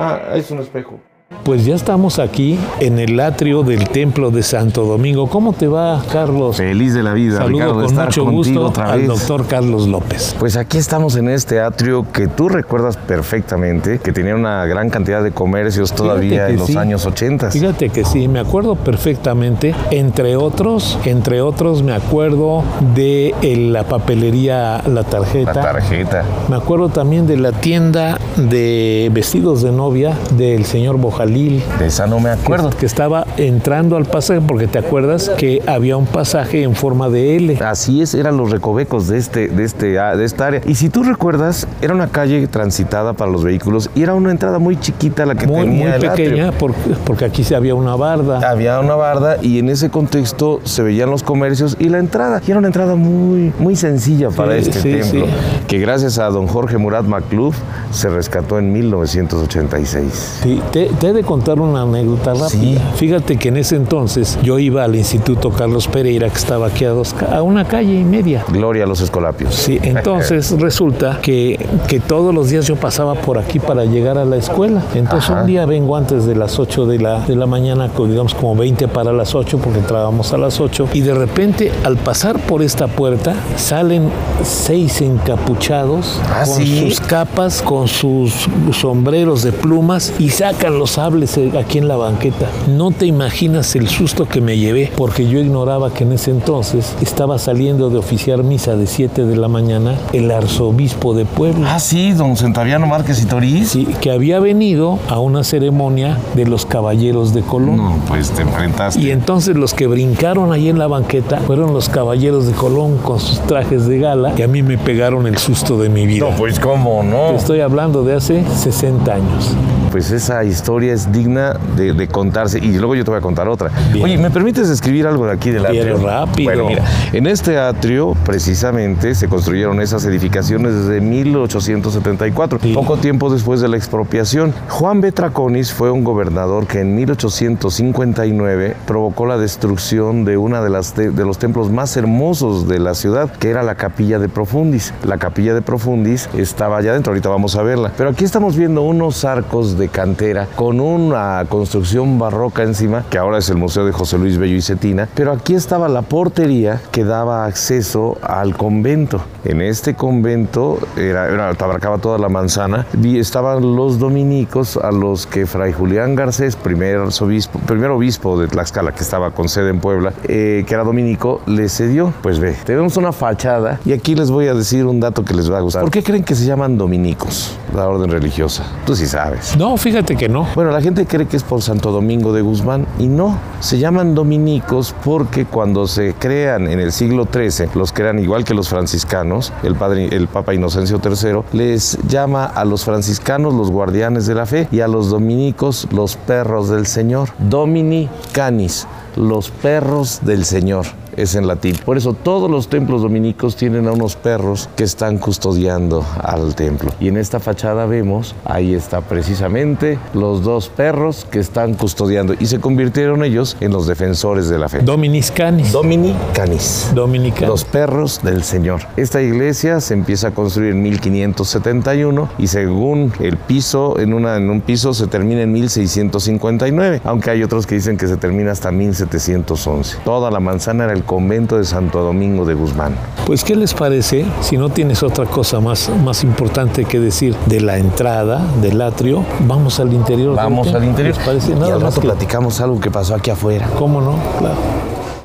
Ah, es un espejo. Pues ya estamos aquí en el atrio del Templo de Santo Domingo. ¿Cómo te va, Carlos? Feliz de la vida, Saludo Ricardo, con estar mucho gusto otra al vez. doctor Carlos López. Pues aquí estamos en este atrio que tú recuerdas perfectamente, que tenía una gran cantidad de comercios todavía en los sí. años 80. Fíjate que sí, me acuerdo perfectamente. Entre otros, entre otros, me acuerdo de el- la papelería La Tarjeta. La tarjeta. Me acuerdo también de la tienda de vestidos de novia del señor Bojalil. De esa no me acuerdo. Que estaba entrando al pasaje, porque te acuerdas que había un pasaje en forma de L. Así es, eran los recovecos de, este, de, este, ah, de esta área. Y si tú recuerdas, era una calle transitada para los vehículos y era una entrada muy chiquita la que Muy, tenía muy el atrio. pequeña, porque, porque aquí se había una barda. Había una barda y en ese contexto se veían los comercios y la entrada. Y era una entrada muy, muy sencilla para Sí, este sí, templo, sí. que gracias a don Jorge Murat Macluf se rescató en 1986. Sí, te, te he de contar una anécdota rápida. Sí. Fíjate que en ese entonces yo iba al Instituto Carlos Pereira, que estaba aquí a, dos, a una calle y media. Gloria a los escolapios. Sí, entonces resulta que, que todos los días yo pasaba por aquí para llegar a la escuela. Entonces Ajá. un día vengo antes de las 8 de la, de la mañana, digamos como 20 para las 8, porque entrábamos a las 8, y de repente al pasar por esta puerta salen seis encapuchados ¿Ah, con sí? sus capas, con sus sombreros de plumas y sacan los sables eh, aquí en la banqueta. No te imaginas el susto que me llevé, porque yo ignoraba que en ese entonces estaba saliendo de oficiar misa de 7 de la mañana el arzobispo de Puebla. Ah, sí, don Centaviano Márquez y Toriz. Sí, que había venido a una ceremonia de los caballeros de Colón. No, pues te enfrentaste. Y entonces los que brincaron ahí en la banqueta fueron los caballeros de Colón con sus trajes de gala y a mí me pegaron el susto de mi vida. No, pues cómo no. Te Estoy hablando de hace 60 años. Pues esa historia es digna de, de contarse. Y luego yo te voy a contar otra. Bien. Oye, ¿me permites escribir algo de aquí del Pero atrio? rápido. Bueno, mira, en este atrio precisamente se construyeron esas edificaciones desde 1874, Sí. poco tiempo después de la expropiación. Juan B. Traconis fue un gobernador que en 1859 provocó la destrucción de una de, las de los templos más hermosos de la ciudad, que era la Capilla de Profundis. La Capilla de Profundis estaba allá adentro, ahorita vamos a verla. Pero aquí estamos viendo unos arcos de cantera con una construcción barroca encima, que ahora es el Museo de José Luis Bello y Cetina. Pero aquí estaba la portería que daba acceso al convento. En este convento era, era- abarcaba toda la manzana y estaban los dominicos a los que Fray Julián Garcés, primer arzobispo, primer obispo de Tlaxcala, que estaba con sede en Puebla, eh, que era dominico, le cedió. Pues ve, tenemos una fachada y aquí les voy a decir un dato que les va a gustar. ¿Por qué creen que se llaman dominicos, la orden religiosa? Tú sí sabes. No, fíjate que no. Bueno, la gente cree que es por Santo Domingo de Guzmán y no, se llaman dominicos porque cuando se crean en el siglo XIII, los crean igual que los franciscanos, el, padre, el Papa Inocencio III les llama a los franciscanos los guardianes de la fe y a los dominicos los perros del Señor. Domini canis, los perros del Señor es en latín. Por eso todos los templos dominicos tienen a unos perros que están custodiando al templo. Y en esta fachada vemos, ahí está precisamente los dos perros que están custodiando y se convirtieron ellos en los defensores de la fe. Dominiscanis. Domini canis. Dominicanos. Los perros del Señor. Esta iglesia se empieza a construir en 1571 y según el piso, en, una, en un piso se termina en 1659, aunque hay otros que dicen que se termina hasta 1711. Toda la manzana era el convento de Santo Domingo de Guzmán. Pues, ¿qué les parece si no tienes otra cosa más, más importante que decir de la entrada, del atrio? Vamos al interior. Vamos al interior. ¿Les parece? y Nada al más rato que- platicamos algo que pasó aquí afuera. ¿Cómo no? Claro.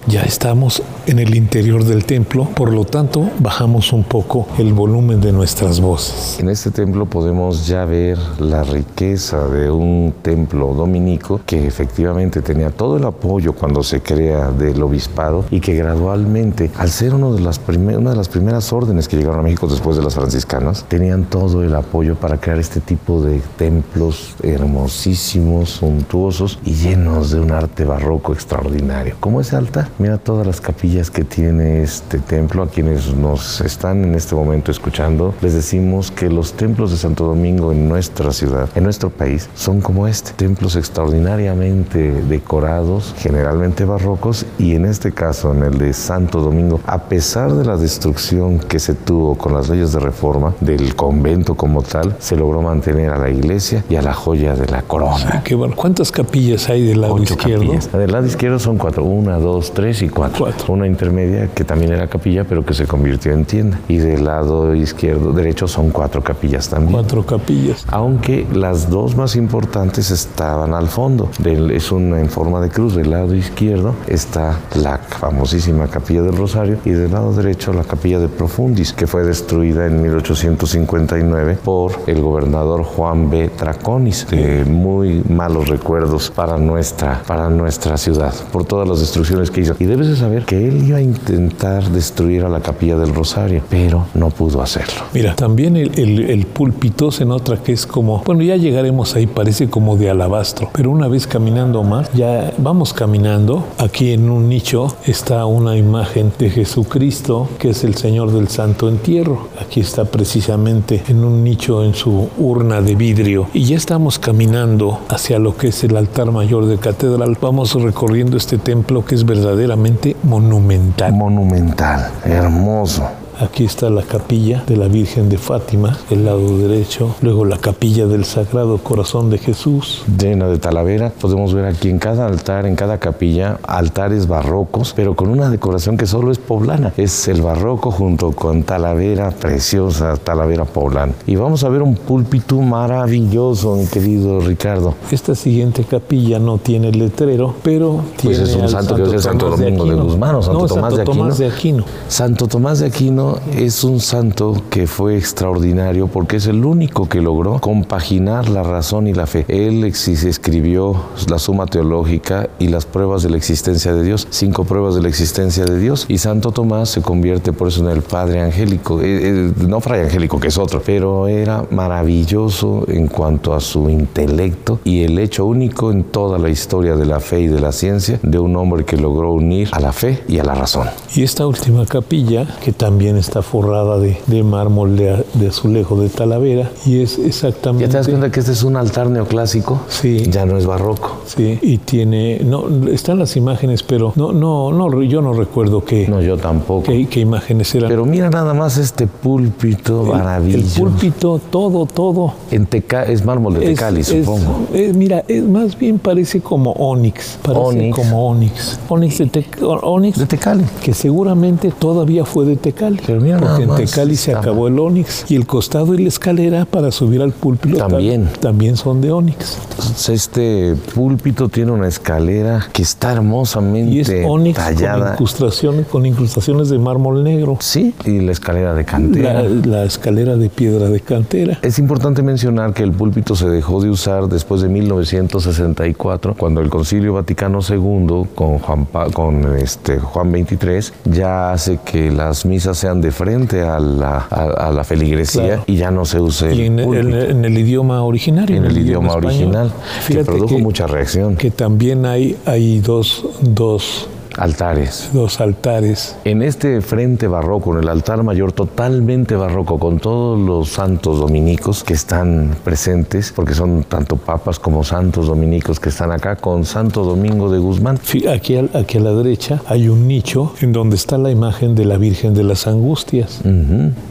Ya estamos en el interior del templo, por lo tanto bajamos un poco el volumen de nuestras voces. En este templo podemos ya ver la riqueza de un templo dominico que efectivamente tenía todo el apoyo cuando se crea del obispado y que gradualmente, al ser uno de las una de las primeras órdenes que llegaron a México después de las franciscanas, tenían todo el apoyo para crear este tipo de templos hermosísimos, suntuosos y llenos de un arte barroco extraordinario. ¿Cómo es alta? Mira todas las capillas que tiene este templo. A quienes nos están en este momento escuchando, les decimos que los templos de Santo Domingo en nuestra ciudad, en nuestro país, son como este, templos extraordinariamente decorados, generalmente barrocos, y en este caso, en el de Santo Domingo, a pesar de la destrucción que se tuvo con las leyes de reforma del convento como tal, se logró mantener a la iglesia y a la joya de la corona. qué bueno. ¿Cuántas capillas hay del lado Ocho izquierdo? Capillas. Del lado izquierdo son cuatro, una, dos, tres y cuatro. Cuatro. Una intermedia que también era capilla, pero que se convirtió en tienda. Y del lado izquierdo, derecho son cuatro capillas también. Cuatro capillas. Aunque las dos más importantes estaban al fondo. Del- es una en forma de cruz. Del lado izquierdo está la famosísima capilla del Rosario y del lado derecho la capilla de Profundis, que fue destruida en 1859 por el gobernador Juan B. Traconis. De muy malos recuerdos para nuestra, para nuestra ciudad, por todas las destrucciones que hizo. Y debes de saber que él iba a intentar destruir a la capilla del Rosario, pero no pudo hacerlo. Mira, también el, el- el púlpito se nota que es como, bueno, ya llegaremos ahí, parece como de alabastro, pero una vez caminando más, ya vamos caminando, aquí en un nicho está una imagen de Jesucristo, que es el Señor del Santo Entierro. Aquí está precisamente en un nicho en su urna de vidrio. Y ya estamos caminando hacia lo que es el altar mayor de catedral. Vamos recorriendo este templo que es verdaderamente monumental. Monumental, hermoso. Aquí está la capilla de la Virgen de Fátima, el lado derecho. Luego la capilla del Sagrado Corazón de Jesús. llena de talavera. Podemos ver aquí en cada altar, en cada capilla, altares barrocos, pero con una decoración que solo es poblana. Es el barroco junto con talavera preciosa, talavera poblana. Y vamos a ver un púlpito maravilloso, mi querido Ricardo. Esta siguiente capilla no tiene letrero, pero Pues tiene es un al santo que debe ser Santo Domingo de Aquino. Guzmán o Santo No, Tomás de Santo Tomás de. Aquino. Santo Tomás de Aquino es un santo que fue extraordinario porque es el único que logró compaginar la razón y la fe. Él escribió la suma teológica y las pruebas de la existencia de Dios, cinco pruebas de la existencia de Dios. Y Santo Tomás se convierte por eso en el Padre Angélico, Eh, eh, no Fray Angélico, que es otro, pero era maravilloso en cuanto a su intelecto y el hecho único en toda la historia de la fe y de la ciencia de un hombre que logró unir a la fe y a la razón. Y esta última capilla, que también está forrada de, de mármol de, de azulejo de Talavera, y es exactamente... ¿Ya te das cuenta que este es un altar neoclásico? Sí. Ya no es barroco. Sí, y tiene, no, están las imágenes, pero no, no, no, yo no recuerdo qué, No, yo tampoco. qué, qué imágenes eran. Pero mira nada más este púlpito el, el maravilloso. púlpito, todo, todo. En Teca- es mármol de Tecali, es- supongo. es- mira, es, más bien parece como onix, parece Onix. como onix, onix de, onix De Tecali. que seguramente todavía fue de Tecali, Pero mira nada en Tecali se acabó el onix y el costado y la escalera para subir al púlpito También. tam- también son de onix. Este púlpito tiene una escalera que está hermosamente Y es onix con tallada. incrustaciones, con incrustaciones de mármol negro. Sí, y la escalera de cantera. La, la escalera de piedra de cantera. Es importante mencionar que el púlpito se dejó de usar después de 1964, cuando el Concilio Vaticano II con Juan, con este Juan 23 ya hace que las misas sean de frente a la, a, a la feligresía Claro. y ya no se use Y el en, púlpito. en el idioma originario. En el idioma español. original, que Fíjate produjo mucha reacción. Que también hay, hay dos, dos, Altares. dos altares. En este frente barroco, en el altar mayor totalmente barroco, con todos los santos dominicos que están presentes, porque son tanto papas como santos dominicos que están acá, con Santo Domingo de Guzmán. Fí- Aquí, aquí a la derecha hay un nicho en donde está la imagen de la Virgen de las Angustias.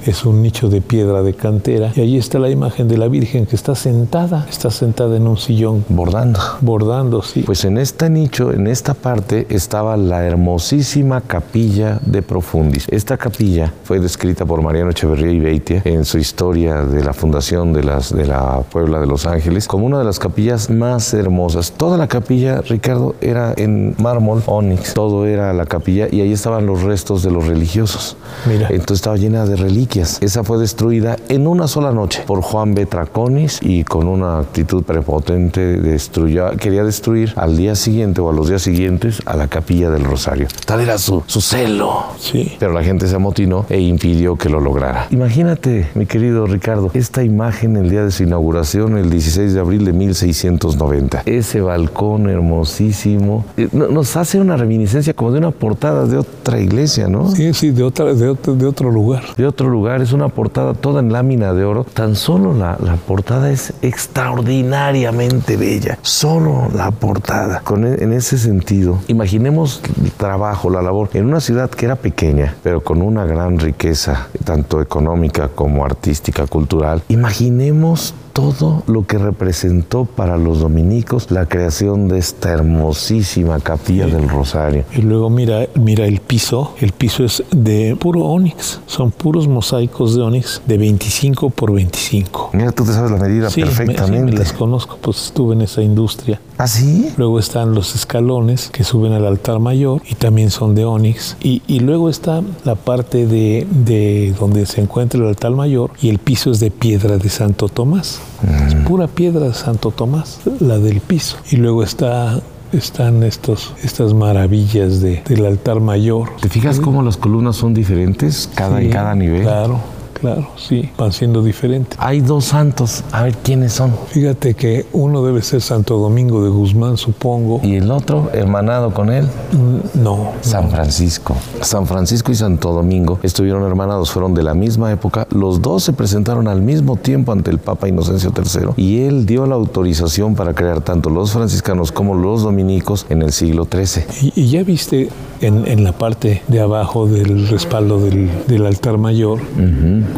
Es un nicho de piedra de cantera. Y allí está la imagen de la Virgen que está sentada. Está sentada en un sillón Bordando. bordando, sí. Pues en este nicho, en esta parte, estaba la la hermosísima capilla de Profundis. Esta capilla fue descrita por Mariano Echeverría y Beitia en su historia de la fundación de, las, de la Puebla de Los Ángeles como una de las capillas más hermosas. Toda la capilla, Ricardo, era en mármol, onix, todo era la capilla y ahí estaban los restos de los religiosos. Mira. Entonces estaba llena de reliquias. Esa fue destruida en una sola noche por Juan B. Traconis y con una actitud prepotente destruyó, quería destruir al día siguiente o a los días siguientes a la capilla del Rosario. Tal era su, su celo. Sí. Pero la gente se amotinó e impidió que lo lograra. Imagínate, mi querido Ricardo, esta imagen el día de su inauguración, el 16 de abril de 1690. Ese balcón hermosísimo eh, no- nos hace una reminiscencia como de una portada de otra iglesia, ¿no? Sí, sí, de, otra, de, otro, de otro lugar. de otro lugar, es una portada toda en lámina de oro. Tan solo la, la portada es extraordinariamente bella. Solo la portada. Con, e- en ese sentido, imaginemos trabajo, la labor en una ciudad que era pequeña, pero con una gran riqueza, tanto económica como artística, cultural. Imaginemos todo lo que representó para los dominicos la creación de esta hermosísima capilla del Rosario. Y luego mira, mira el piso. El piso es de puro onix. Son puros mosaicos de onix de 25 por 25. Mira, tú te sabes la medida Sí, me, sí, perfectamente. me las conozco, pues estuve en esa industria. ¿Ah, sí? Luego están los escalones que suben al altar mayor y también son de onix. Y, y luego está la parte de, de donde se encuentra el altar mayor y el piso es de piedra de Santo Tomás. Es pura piedra de Santo Tomás, la del piso. Y luego está, están estos, estas maravillas de, del altar mayor. ¿Te fijas cómo las columnas son diferentes cada, en cada nivel? Claro, claro, sí, van siendo diferentes. Hay dos santos, a ver quiénes son. Fíjate que uno debe ser Santo Domingo de Guzmán, supongo. Y el otro, hermanado con él, Mm, No, San Francisco. San Francisco y Santo Domingo estuvieron hermanados, fueron de la misma época. Los dos se presentaron al mismo tiempo ante el Papa Inocencio III y él dio la autorización para crear tanto los franciscanos como los dominicos en el siglo XIII. Y, y ya viste en, en la parte de abajo del respaldo del, del altar mayor,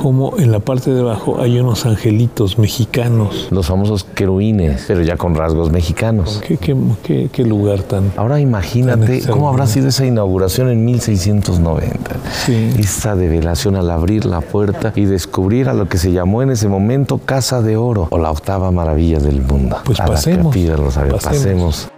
como en la parte de abajo hay unos angelitos mexicanos. Los famosos querubines, pero ya con rasgos mexicanos. ¿Qué, qué, qué- qué lugar tan... Ahora Tan imagínate cómo habrá sido esa inauguración en 1690. Sí. Esa develación al abrir la puerta y descubrir a lo que se llamó en ese momento Casa de Oro o la octava maravilla del mundo. Pues a pasemos, La capilla pasemos. pasemos.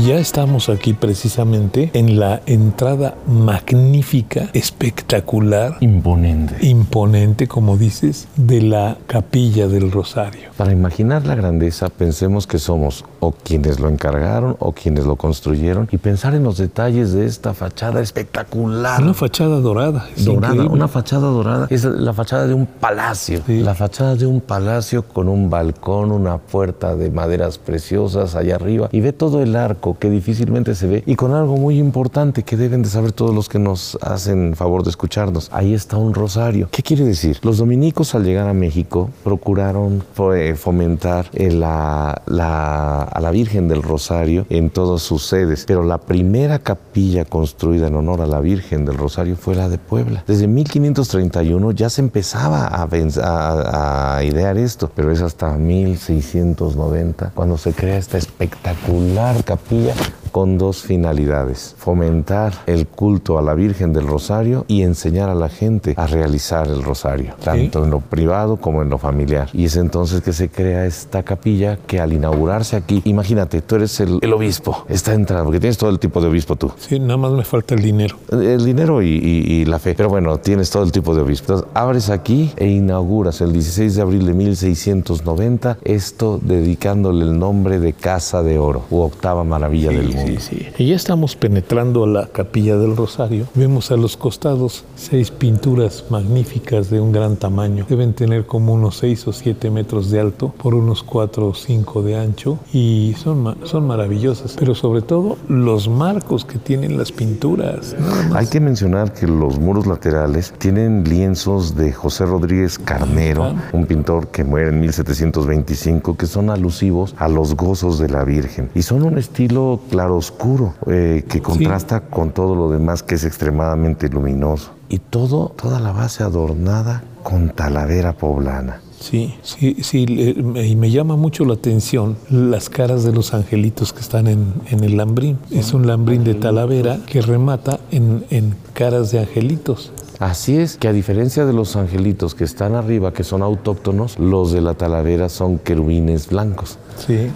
Y ya estamos aquí precisamente en la entrada magnífica, espectacular, Imponente. imponente, como dices, de la capilla del Rosario. Para imaginar la grandeza, pensemos que somos o quienes lo encargaron o quienes lo construyeron y pensar en los detalles de esta fachada espectacular. Una fachada dorada. dorada, increíble. una fachada dorada. Es la fachada de un palacio. Sí. La fachada de un palacio con un balcón, una puerta de maderas preciosas allá arriba. Y ve todo el arco que difícilmente se ve. Y con algo muy importante que deben de saber todos los que nos hacen favor de escucharnos. Ahí está un rosario. ¿Qué quiere decir? Los dominicos al llegar a México procuraron fo- fomentar eh, la, la- a la Virgen del Rosario en todas sus sedes. Pero la primera capilla construida en honor a la Virgen del Rosario fue la de Puebla. Desde 1531 ya se empezaba a, a- a idear esto, pero es hasta 1690 cuando se crea esta espectacular capilla 第一 con dos finalidades, fomentar el culto a la Virgen del Rosario y enseñar a la gente a realizar el rosario, tanto en lo privado como en lo familiar. Y es entonces que se crea esta capilla que al inaugurarse aquí, imagínate, tú eres el, el obispo, está entrando, porque tienes todo el tipo de obispo tú. Sí, nada más me falta el dinero. El dinero y, y- y la fe. Pero bueno, tienes todo el tipo de obispo. Entonces, abres aquí e inauguras el 16 de abril de 1690 esto dedicándole el nombre de Casa de Oro, u octava maravilla del mundo. Sí, sí. Y ya estamos penetrando a la capilla del Rosario. Vemos a los costados seis pinturas magníficas de un gran tamaño. Deben tener como unos seis o siete metros de alto por unos cuatro o cinco de ancho y son, son maravillosas. Pero sobre todo los marcos que tienen las pinturas. Hay que mencionar que los muros laterales tienen lienzos de José Rodríguez Carnero, un pintor que muere en 1725, que son alusivos a los gozos de la Virgen. Y son un estilo claroscuro eh, que contrasta con todo lo demás que es extremadamente luminoso. y todo, toda la base adornada con talavera poblana. Sí, sí, sí, y me llama mucho la atención las caras de los angelitos que están en, el lambrín. Es un lambrín de talavera que remata en, en caras de angelitos. Así es que a diferencia de los angelitos que están arriba, que son autóctonos, los de la talavera son querubines blancos. Sí,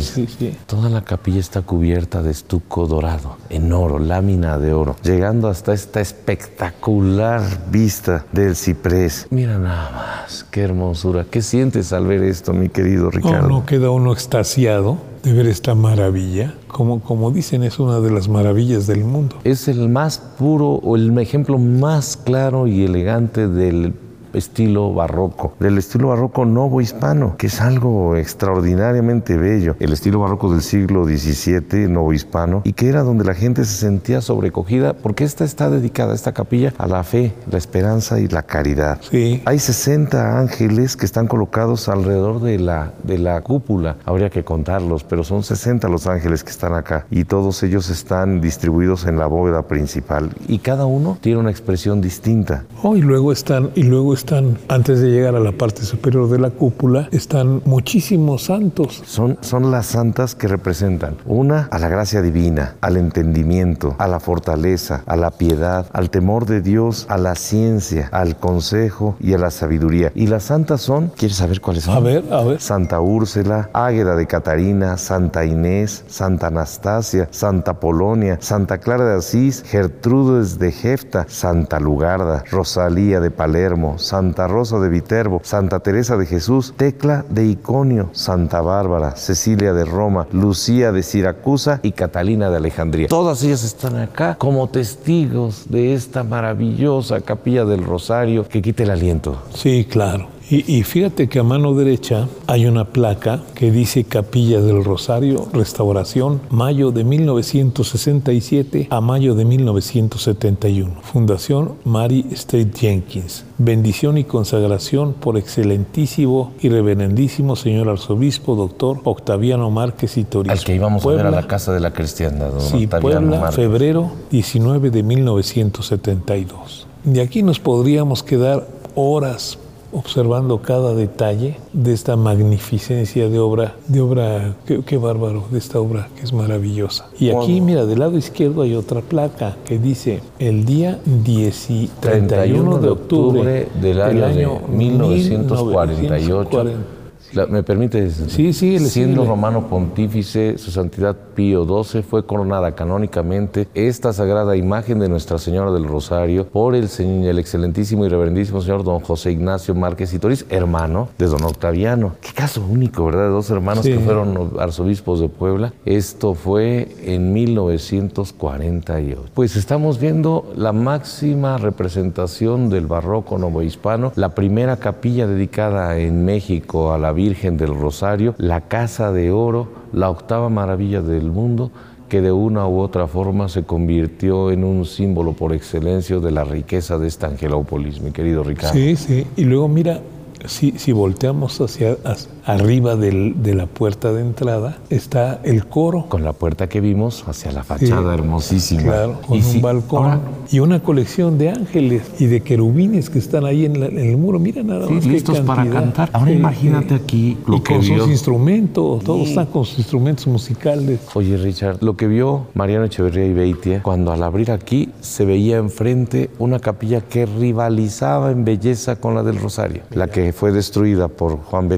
sí, sí, Toda la capilla está cubierta de estuco dorado, en oro, lámina de oro, llegando hasta esta espectacular vista del ciprés. Mira nada más, qué hermosura. ¿Qué sientes al ver esto, mi querido Ricardo? No, no queda uno extasiado de ver esta maravilla. Como, como dicen, es una de las maravillas del mundo. Es el más puro o el ejemplo más claro y elegante del estilo barroco, del estilo barroco novohispano, que es algo extraordinariamente bello. El estilo barroco del siglo XVII, novohispano, y que era donde la gente se sentía sobrecogida, porque esta está dedicada, esta capilla, a la fe, la esperanza y la caridad. Sí. Hay 60 ángeles que están colocados alrededor de la, de la cúpula. Habría que contarlos, pero son 60 los ángeles que están acá, y todos ellos están distribuidos en la bóveda principal, y cada uno tiene una expresión distinta. Oh, y luego están, y luego están, antes de llegar a la parte superior de la cúpula, están muchísimos santos. Son, son las santas que representan una a la gracia divina, al entendimiento, a la fortaleza, a la piedad, al temor de Dios, a la ciencia, al consejo y a la sabiduría. Y las santas son, ¿quieres saber cuáles son? A ver, a ver. Santa Úrsula, Águeda de Catarina, Santa Inés, Santa Anastasia, Santa Polonia, Santa Clara de Asís, Gertrudes de Jefta, Santa Lugarda, Rosalía de Palermo, Santa Rosa de Viterbo, Santa Teresa de Jesús, Tecla de Iconio, Santa Bárbara, Cecilia de Roma, Lucía de Siracusa y Catalina de Alejandría. Todas ellas están acá como testigos de esta maravillosa capilla del Rosario que quita el aliento. Sí, claro. Y, fíjate que a mano derecha hay una placa que dice Capilla del Rosario, restauración, mayo de 1967 a mayo de 1971. Fundación Mary State Jenkins. Bendición y consagración por excelentísimo y reverendísimo señor arzobispo, doctor Octaviano Márquez y Toriz. Al que íbamos a ver a la Casa de la Cristiandad, don sí, Puebla, febrero 19 de 1972. De aquí nos podríamos quedar horas observando cada detalle de esta magnificencia de obra, de obra, qué, bárbaro, de esta obra que es maravillosa. Y aquí, mira, del lado izquierdo hay otra placa que dice el día 10 31 de octubre del año, 1948 ¿Me permite? Sí, sí. Siendo romano pontífice, su santidad Pío XII fue coronada canónicamente esta sagrada imagen de Nuestra Señora del Rosario por el, el excelentísimo y reverendísimo señor don José Ignacio Márquez y Toriz, hermano de don Octaviano. Qué caso único, ¿verdad? De dos hermanos que fueron arzobispos de Puebla. Esto fue en 1948. Pues estamos viendo la máxima representación del barroco novohispano, la primera capilla dedicada en México a la Virgen del Rosario, la Casa de Oro, la octava maravilla del mundo, que de una u otra forma se convirtió en un símbolo por excelencia de la riqueza de esta Angelópolis, mi querido Ricardo. Sí, sí. Y luego mira, si, si volteamos hacia, arriba de la puerta de entrada, está el coro. Con la puerta que vimos hacia la fachada hermosísima. Claro, con un balcón y una colección de ángeles y de querubines que están ahí en, el muro. Mira nada más. listos para cantar. Ahora imagínate aquí lo y que con sus instrumentos, todos están con sus instrumentos musicales. Oye, Richard, lo que vio Mariano Echeverría y Beitia, cuando al abrir aquí se veía enfrente una capilla que rivalizaba en belleza con la del Rosario, la que fue destruida por Juan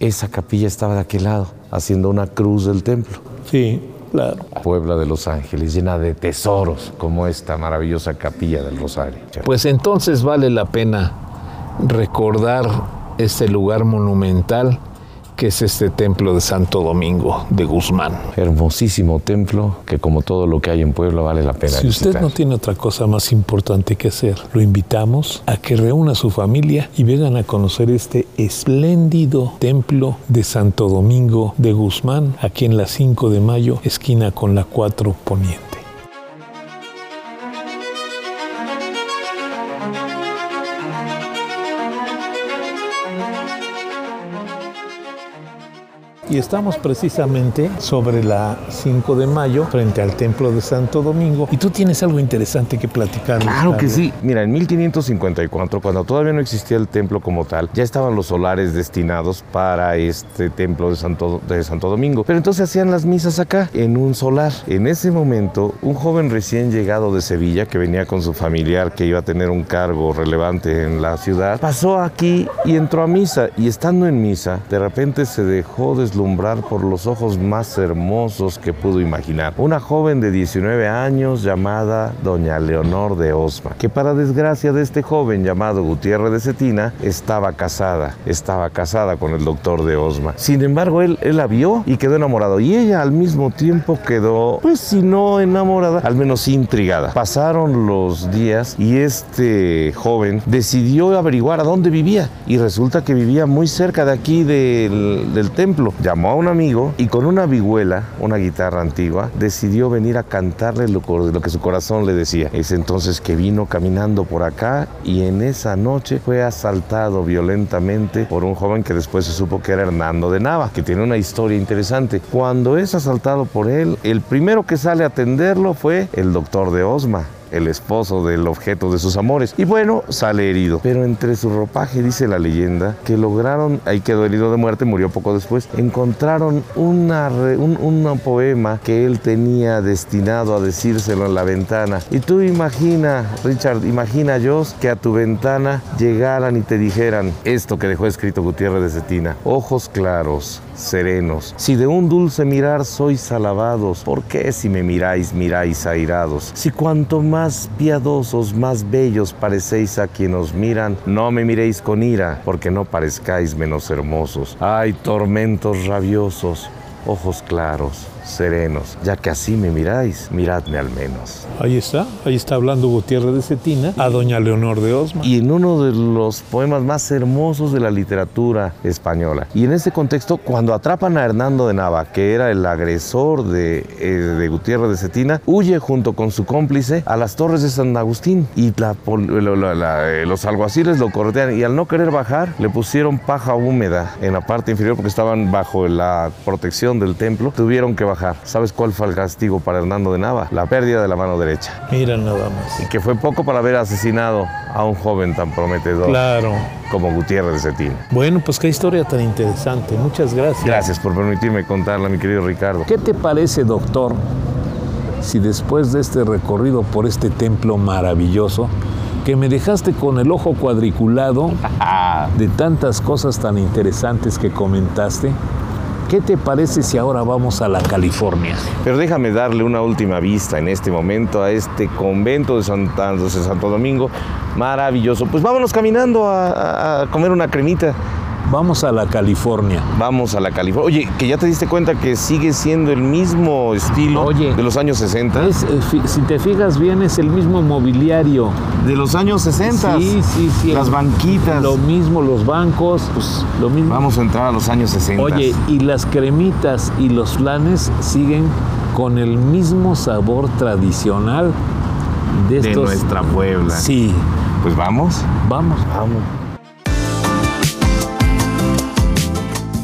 Esa capilla estaba de aquel lado, haciendo una cruz del templo. Sí, claro. Puebla de Los Ángeles, llena de tesoros, como esta maravillosa capilla del Rosario. Pues entonces vale la pena recordar este lugar monumental que es este templo de Santo Domingo de Guzmán. Hermosísimo templo que como todo lo que hay en Puebla vale la pena. Si usted no tiene otra cosa más importante que hacer, lo invitamos a que reúna a su familia y vengan a conocer este espléndido templo de Santo Domingo de Guzmán, aquí en la 5 de mayo, esquina con la 4 Poniente. Y estamos precisamente sobre la 5 de mayo frente al Templo de Santo Domingo y tú tienes algo interesante que platicar. Claro que sí. Mira, en 1554, cuando todavía no existía el templo como tal, ya estaban los solares destinados para este templo de Santo, de Santo Domingo. Pero entonces hacían las misas acá, en un solar. En ese momento, un joven recién llegado de Sevilla, que venía con su familiar, que iba a tener un cargo relevante en la ciudad, pasó aquí y entró a misa. Y estando en misa, de repente se dejó deslumbrar por los ojos más hermosos que pudo imaginar. Una joven de 19 años llamada Doña Leonor de Osma, que para desgracia de este joven llamado Gutiérrez de Cetina, estaba casada, estaba casada con el doctor de Osma. Sin embargo, él, él la vio y quedó enamorado. Y ella al mismo tiempo quedó, pues si no enamorada, al menos intrigada. Pasaron los días y este joven decidió averiguar a dónde vivía. Y resulta que vivía muy cerca de aquí del templo. Llamó a un amigo y con una vihuela, una guitarra antigua, decidió venir a cantarle lo, lo que su corazón le decía. Es entonces que vino caminando por acá y en esa noche fue asaltado violentamente por un joven que después se supo que era Hernando de Nava, que tiene una historia interesante. Cuando es asaltado por él, el primero que sale a atenderlo fue el doctor de Osma, el esposo del objeto de sus amores. Y bueno, sale herido. Pero entre su ropaje dice la leyenda que lograron, ahí quedó herido de muerte, murió poco después, encontraron una, un, un poema que él tenía destinado a decírselo en la ventana. Y tú imagina, Richard, imagina Dios que a tu ventana llegaran y te dijeran esto que dejó escrito Gutiérrez de Cetina. Ojos claros, serenos. Si de un dulce mirar sois alabados, ¿por qué si me miráis, miráis airados? Si cuanto más piadosos, más bellos parecéis a quien os miran, no me miréis con ira, porque no parezcáis menos hermosos. Ay, tormentos rabiosos, ojos claros, serenos, ya que así me miráis, miradme al menos. Ahí está, ahí está hablando Gutiérrez de Cetina a doña Leonor de Osma. Y en uno de los poemas más hermosos de la literatura española. Y en ese contexto, cuando atrapan a Hernando de Nava, que era el agresor de, eh, de Gutiérrez de Cetina, huye junto con su cómplice a las torres de San Agustín y la, la, la, eh, los alguaciles lo corretean y al no querer bajar le pusieron paja húmeda en la parte inferior porque estaban bajo la protección del templo, tuvieron que bajar. ¿Sabes cuál fue el castigo para Hernando de Nava? La pérdida de la mano derecha. Mira nada más. Y que fue poco para haber asesinado a un joven tan prometedor claro. como Gutiérrez de Cetina. Bueno, pues qué historia tan interesante. Muchas gracias. Gracias por permitirme contarla, mi querido Ricardo. ¿Qué te parece, doctor, si después de este recorrido por este templo maravilloso, que me dejaste con el ojo cuadriculado de tantas cosas tan interesantes que comentaste, ¿Qué te parece si ahora vamos a la California? Pero déjame darle una última vista en este momento a este convento de, Santa, de Santo Domingo. Maravilloso. Pues vámonos caminando a, a comer una cremita. Vamos a la California. Vamos a la California. Oye, que ya te diste cuenta que sigue siendo el mismo estilo Oye, de los años 60. Es, si te fijas bien, es el mismo mobiliario. De los años 60. Sí, sí, sí. Las banquitas. Lo mismo, los bancos, pues lo mismo. Vamos a entrar a los años 60. Oye, y las cremitas y los flanes siguen con el mismo sabor tradicional de, de nuestra Puebla. Sí. Pues vamos. Vamos. Vamos.